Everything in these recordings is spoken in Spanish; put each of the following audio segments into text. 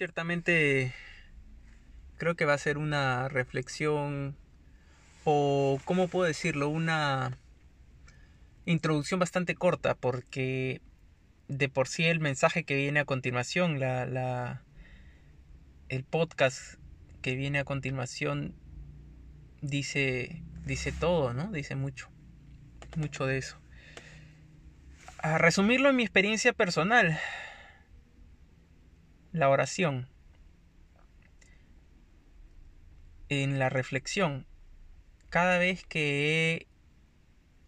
Ciertamente creo que va a ser una reflexión o, ¿cómo puedo decirlo? Una introducción bastante corta porque de por sí el mensaje que viene a continuación, la, la, el podcast que viene a continuación dice, dice todo, ¿no? Dice mucho, mucho de eso. A resumirlo en mi experiencia personal, la oración, en la reflexión, cada vez que he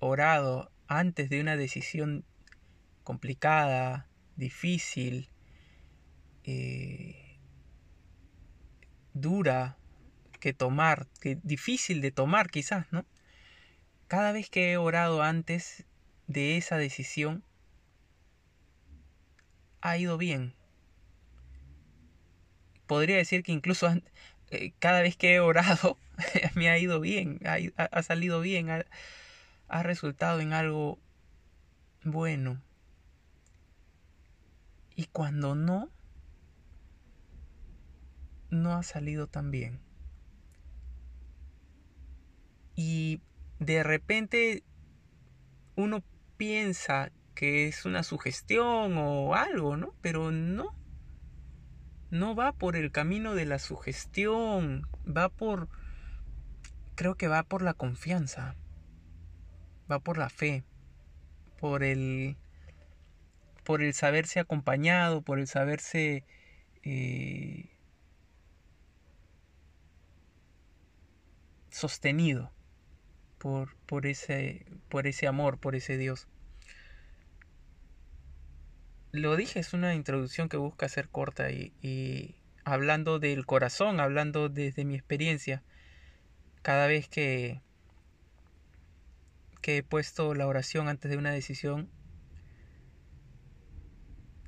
orado antes de una decisión complicada, difícil, eh, dura que tomar, que difícil de tomar quizás, ¿no? Cada vez que he orado antes de esa decisión, ha ido bien. Podría decir que incluso eh, cada vez que he orado me ha ido bien, ha, salido bien, ha resultado en algo bueno. Y cuando no, no ha salido tan bien. Y de repente uno piensa que es una sugestión o algo, ¿no? Pero no. No va por el camino de la sugestión, va por... Creo que va por la confianza, va por la fe, por el por el saberse acompañado, por el saberse eh, sostenido por, por, ese, por ese amor, por ese Dios. Lo dije, es una introducción que busca ser corta y, y hablando del corazón, hablando desde mi experiencia, cada vez que, que he puesto la oración antes de una decisión,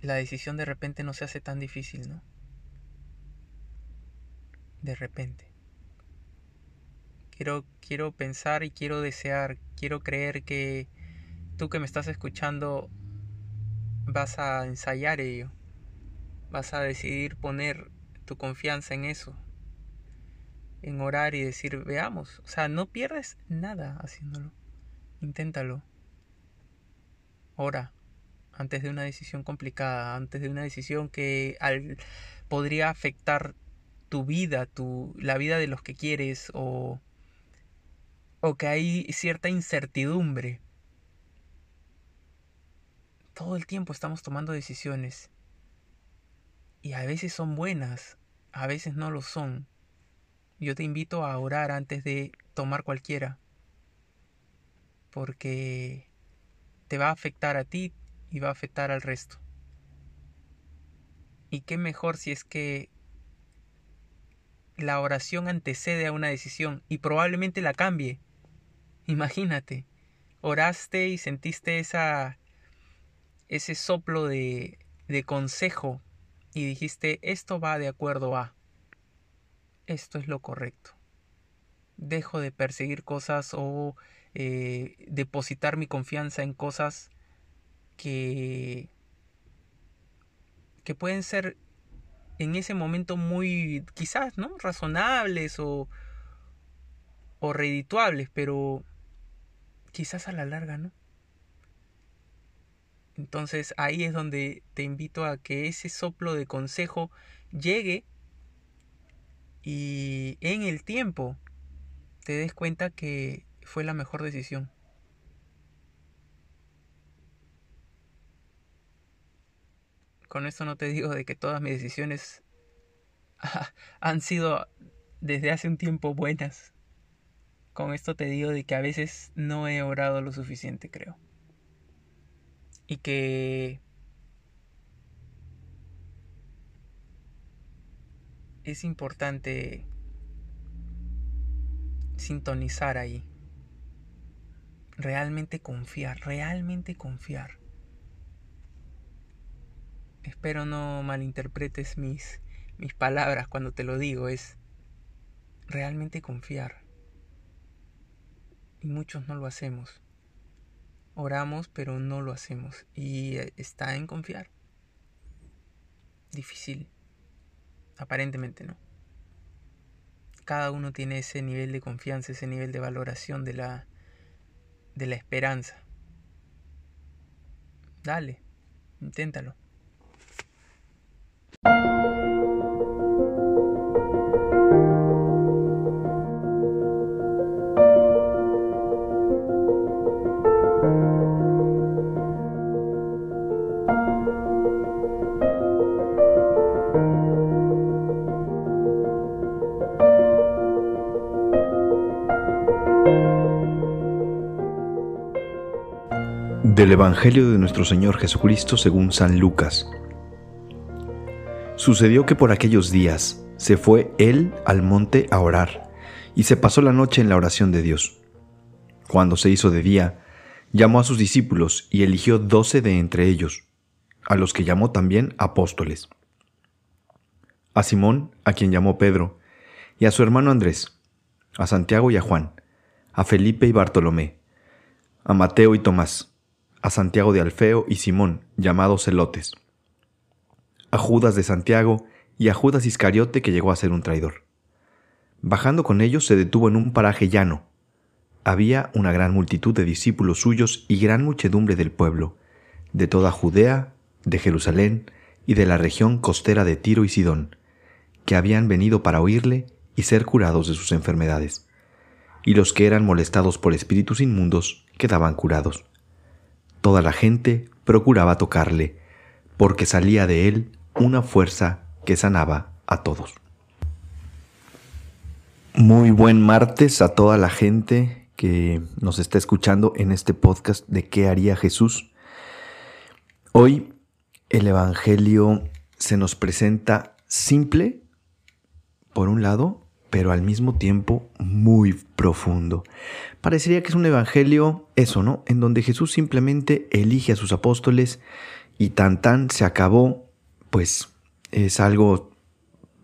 la decisión de repente no se hace tan difícil, ¿no? De repente. Quiero, quiero pensar y quiero desear, quiero creer que tú que me estás escuchando vas a ensayar ello. Vas a decidir poner tu confianza en eso. En orar y decir, veamos. O sea, no pierdes nada haciéndolo. Inténtalo. Ora antes de una decisión complicada, antes de una decisión que podría afectar tu vida, tu, la vida de los que quieres o, o que hay cierta incertidumbre. Todo el tiempo estamos tomando decisiones y a veces son buenas, a veces no lo son. Yo te invito a orar antes de tomar cualquiera porque te va a afectar a ti, y va a afectar al resto. Y qué mejor si es que la oración antecede a una decisión y probablemente la cambie. Imagínate, oraste y sentiste esa ese soplo de, de consejo y dijiste esto va de acuerdo a esto es lo correcto. Dejo de perseguir cosas o eh, depositar mi confianza en cosas que, que pueden ser en ese momento muy quizás, ¿no? razonables o, o redituables, pero quizás a la larga, ¿no? Entonces ahí es donde te invito a que ese soplo de consejo llegue y en el tiempo te des cuenta que fue la mejor decisión. Con esto no te digo de que todas mis decisiones han sido desde hace un tiempo buenas. Con esto te digo de que a veces no he orado lo suficiente, creo. Y que es importante sintonizar ahí. Realmente confiar, realmente confiar espero no malinterpretes mis, mis palabras cuando te lo digo, es realmente confiar. Y muchos no lo hacemos. Oramos, pero no lo hacemos. Y está en confiar. Difícil. Aparentemente no. Cada uno tiene ese nivel de confianza, ese nivel de valoración de la, de la esperanza. Dale, inténtalo. Del Evangelio de nuestro Señor Jesucristo según San Lucas. Sucedió que por aquellos días se fue él al monte a orar, y se pasó la noche en la oración de Dios. Cuando se hizo de día, llamó a sus discípulos y eligió doce de entre ellos, a los que llamó también apóstoles. A Simón, a quien llamó Pedro, y a su hermano Andrés, a Santiago y a Juan, a Felipe y Bartolomé, a Mateo y Tomás, a Santiago de Alfeo y Simón, llamados Celotes, a Judas de Santiago y a Judas Iscariote que llegó a ser un traidor. Bajando con ellos se detuvo en un paraje llano. Había una gran multitud de discípulos suyos y gran muchedumbre del pueblo, de toda Judea, de Jerusalén y de la región costera de Tiro y Sidón, que habían venido para oírle y ser curados de sus enfermedades. Y los que eran molestados por espíritus inmundos quedaban curados. Toda la gente procuraba tocarle, porque salía de él una fuerza que sanaba a todos. Muy buen martes a toda la gente que nos está escuchando en este podcast de ¿Qué haría Jesús? Hoy el Evangelio se nos presenta simple, por un lado, pero al mismo tiempo muy profundo. Parecería que es un evangelio, eso, ¿no? En donde Jesús simplemente elige a sus apóstoles y tan tan se acabó, pues es algo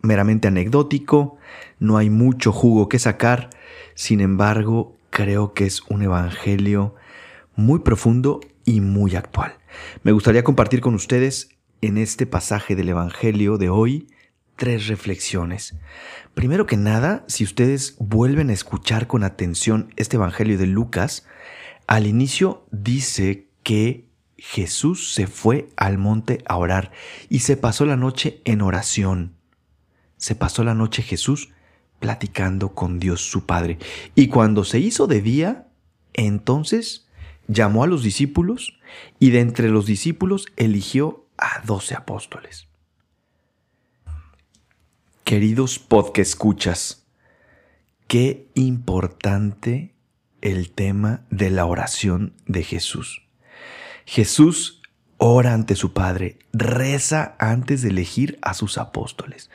meramente anecdótico, no hay mucho jugo que sacar, sin embargo, creo que es un evangelio muy profundo y muy actual. Me gustaría compartir con ustedes en este pasaje del evangelio de hoy tres reflexiones. Primero que nada, si ustedes vuelven a escuchar con atención este Evangelio de Lucas, al inicio dice que Jesús se fue al monte a orar y se pasó la noche en oración. Se pasó la noche Jesús platicando con Dios su Padre. Y cuando se hizo de día, entonces llamó a los discípulos y de entre los discípulos eligió a doce apóstoles. Queridos podcast escuchas, qué importante el tema de la oración de Jesús. Jesús ora ante su Padre, reza antes de elegir a sus apóstoles.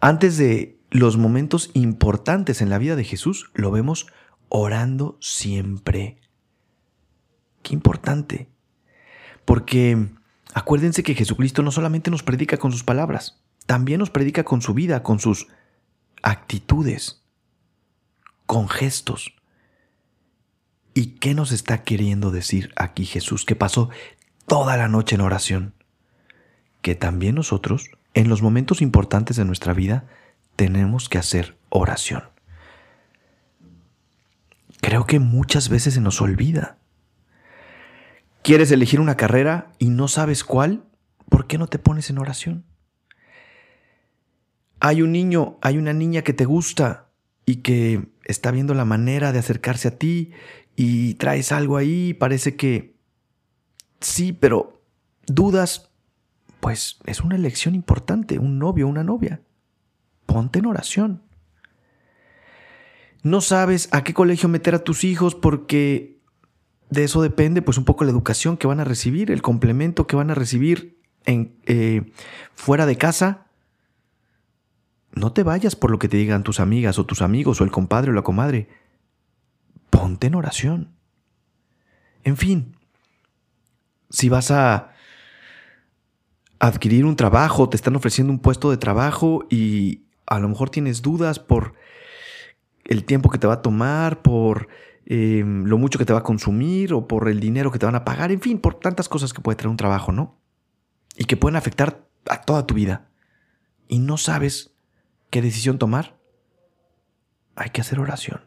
Antes de los momentos importantes en la vida de Jesús, lo vemos orando siempre. Qué importante. Porque acuérdense que Jesucristo no solamente nos predica con sus palabras, también nos predica con su vida, con sus actitudes, con gestos. ¿Y qué nos está queriendo decir aquí Jesús que pasó toda la noche en oración? Que también nosotros, en los momentos importantes de nuestra vida, tenemos que hacer oración. Creo que muchas veces se nos olvida. ¿Quieres elegir una carrera y no sabes cuál? ¿Por qué no te pones en oración? Hay un niño, hay una niña que te gusta y que está viendo la manera de acercarse a ti y traes algo ahí, parece que sí, pero dudas, pues es una elección importante, un novio, una novia. Ponte en oración. No sabes a qué colegio meter a tus hijos porque de eso depende pues un poco la educación que van a recibir, el complemento que van a recibir en, eh, fuera de casa no te vayas por lo que te digan tus amigas o tus amigos o el compadre o la comadre. Ponte en oración. En fin, si vas a adquirir un trabajo, te están ofreciendo un puesto de trabajo y a lo mejor tienes dudas por el tiempo que te va a tomar, por em, lo mucho que te va a consumir o por el dinero que te van a pagar, en fin, por tantas cosas que puede traer un trabajo, ¿no? Y que pueden afectar a toda tu vida. Y no sabes qué decisión tomar, hay que hacer oración.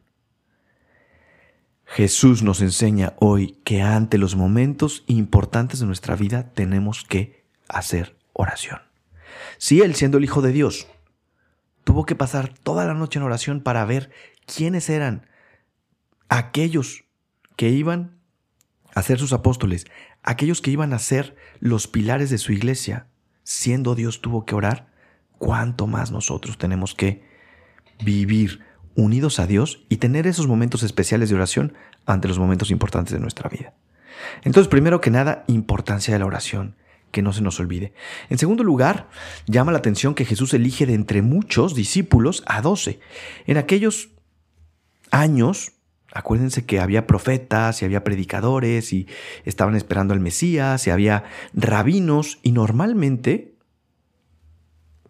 Jesús nos enseña hoy que ante los momentos importantes de nuestra vida tenemos que hacer oración. Si Él, siendo el Hijo de Dios, tuvo que pasar toda la noche en oración para ver quiénes eran aquellos que iban a ser sus apóstoles, aquellos que iban a ser los pilares de su iglesia, siendo Dios tuvo que orar, cuánto más nosotros tenemos que vivir unidos a Dios y tener esos momentos especiales de oración ante los momentos importantes de nuestra vida. Entonces, primero que nada, importancia de la oración, que no se nos olvide. En segundo lugar, llama la atención que Jesús elige de entre muchos discípulos a doce. En aquellos años, acuérdense que había profetas y había predicadores y estaban esperando al Mesías y había rabinos y normalmente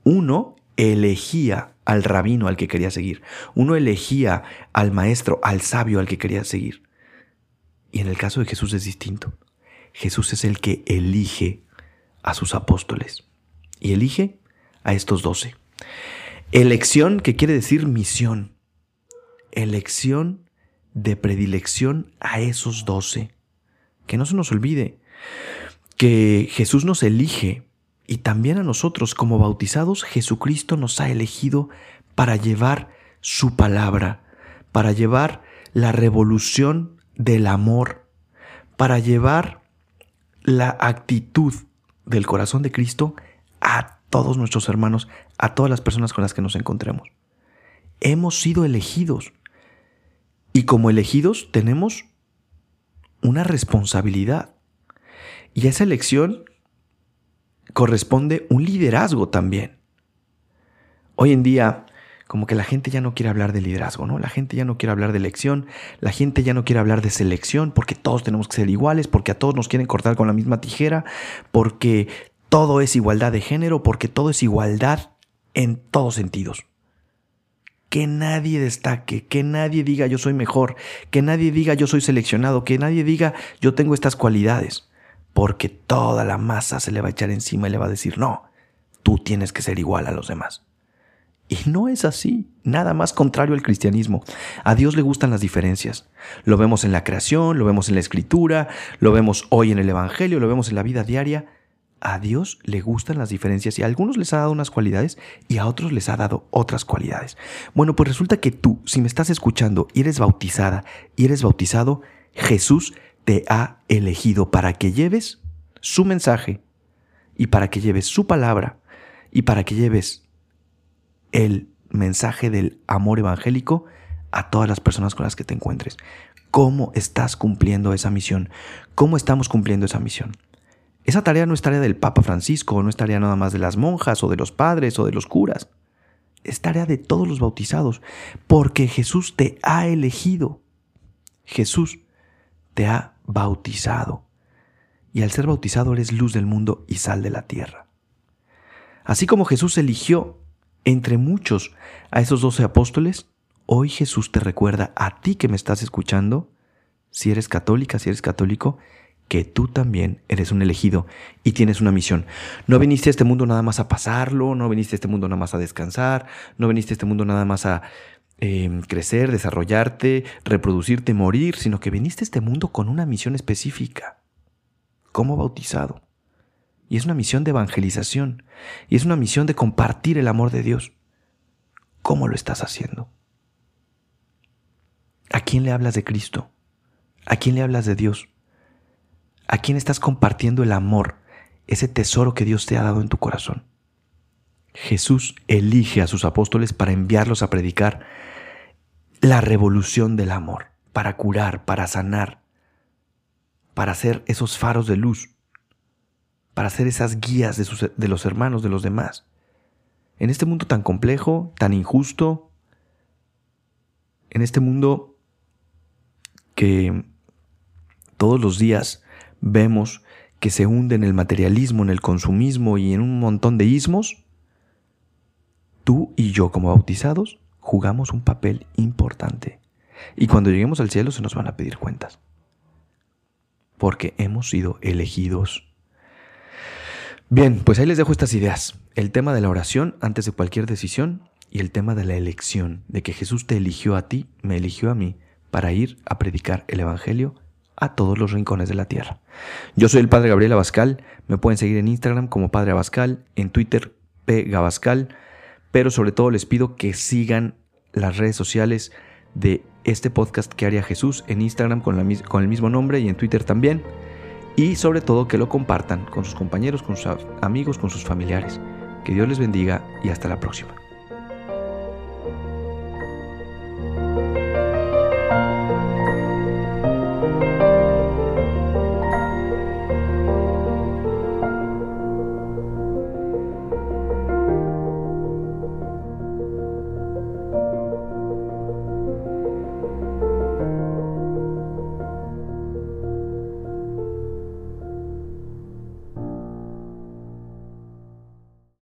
uno elegía al rabino al que quería seguir. Uno elegía al maestro, al sabio al que quería seguir. Y en el caso de Jesús es distinto. Jesús es el que elige a sus apóstoles y elige a estos doce. Elección que quiere decir misión. Elección de predilección a esos doce. Que no se nos olvide que Jesús nos elige y también a nosotros como bautizados, Jesucristo nos ha elegido para llevar su palabra, para llevar la revolución del amor, para llevar la actitud del corazón de Cristo a todos nuestros hermanos, a todas las personas con las que nos encontremos. Hemos sido elegidos y como elegidos tenemos una responsabilidad. Y esa elección corresponde un liderazgo también. Hoy en día, como que la gente ya no quiere hablar de liderazgo, ¿no? La gente ya no quiere hablar de elección, la gente ya no quiere hablar de selección, porque todos tenemos que ser iguales, porque a todos nos quieren cortar con la misma tijera, porque todo es igualdad de género, porque todo es igualdad en todos sentidos. Que nadie destaque, que nadie diga yo soy mejor, que nadie diga yo soy seleccionado, que nadie diga yo tengo estas cualidades porque toda la masa se le va a echar encima y le va a decir, no, tú tienes que ser igual a los demás. Y no es así, nada más contrario al cristianismo. A Dios le gustan las diferencias. Lo vemos en la creación, lo vemos en la escritura, lo vemos hoy en el Evangelio, lo vemos en la vida diaria. A Dios le gustan las diferencias y a algunos les ha dado unas cualidades y a otros les ha dado otras cualidades. Bueno, pues resulta que tú, si me estás escuchando y eres bautizada y eres bautizado, Jesús te ha elegido para que lleves su mensaje y para que lleves su palabra y para que lleves el mensaje del amor evangélico a todas las personas con las que te encuentres. ¿Cómo estás cumpliendo esa misión? ¿Cómo estamos cumpliendo esa misión? Esa tarea no es tarea del Papa Francisco, no es tarea nada más de las monjas o de los padres o de los curas. Es tarea de todos los bautizados, porque Jesús te ha elegido. Jesús te ha bautizado. Y al ser bautizado eres luz del mundo y sal de la tierra. Así como Jesús eligió entre muchos a esos doce apóstoles, hoy Jesús te recuerda a ti que me estás escuchando, si eres católica, si eres católico, que tú también eres un elegido y tienes una misión. No viniste a este mundo nada más a pasarlo, no viniste a este mundo nada más a descansar, no viniste a este mundo nada más a Em, crecer, desarrollarte, reproducirte, morir, sino que viniste a este mundo con una misión específica, como bautizado. Y es una misión de evangelización, y es una misión de compartir el amor de Dios. ¿Cómo lo estás haciendo? ¿A quién le hablas de Cristo? ¿A quién le hablas de Dios? ¿A quién estás compartiendo el amor, ese tesoro que Dios te ha dado en tu corazón? Jesús elige a sus apóstoles para enviarlos a predicar la revolución del amor, para curar, para sanar, para ser esos faros de luz, para ser esas guías de, de los hermanos, de los demás. En este mundo tan complejo, tan injusto, en este mundo que todos los días vemos que se hunde en el materialismo, en el consumismo y en un montón de ismos, tú y yo como bautizados jugamos un papel importante. Y cuando lleguemos al cielo se nos van a pedir cuentas. Porque hemos sido elegidos. Bien, pues ahí les dejo estas ideas. El tema de la oración antes de cualquier decisión y el tema de la elección, de que Jesús te eligió a ti, me eligió a mí, para ir a predicar el Evangelio a todos los rincones de la tierra. Yo soy el Padre Gabriel Abascal, me pueden seguir en Instagram como Padre Abascal, en Twitter P. Gabascal, pero sobre todo les pido que sigan las redes sociales de este podcast que haría Jesús en Instagram con, con el mismo nombre y en Twitter también. Y sobre todo que lo compartan con sus compañeros, con sus amigos, con sus familiares. Que Dios les bendiga y hasta la próxima.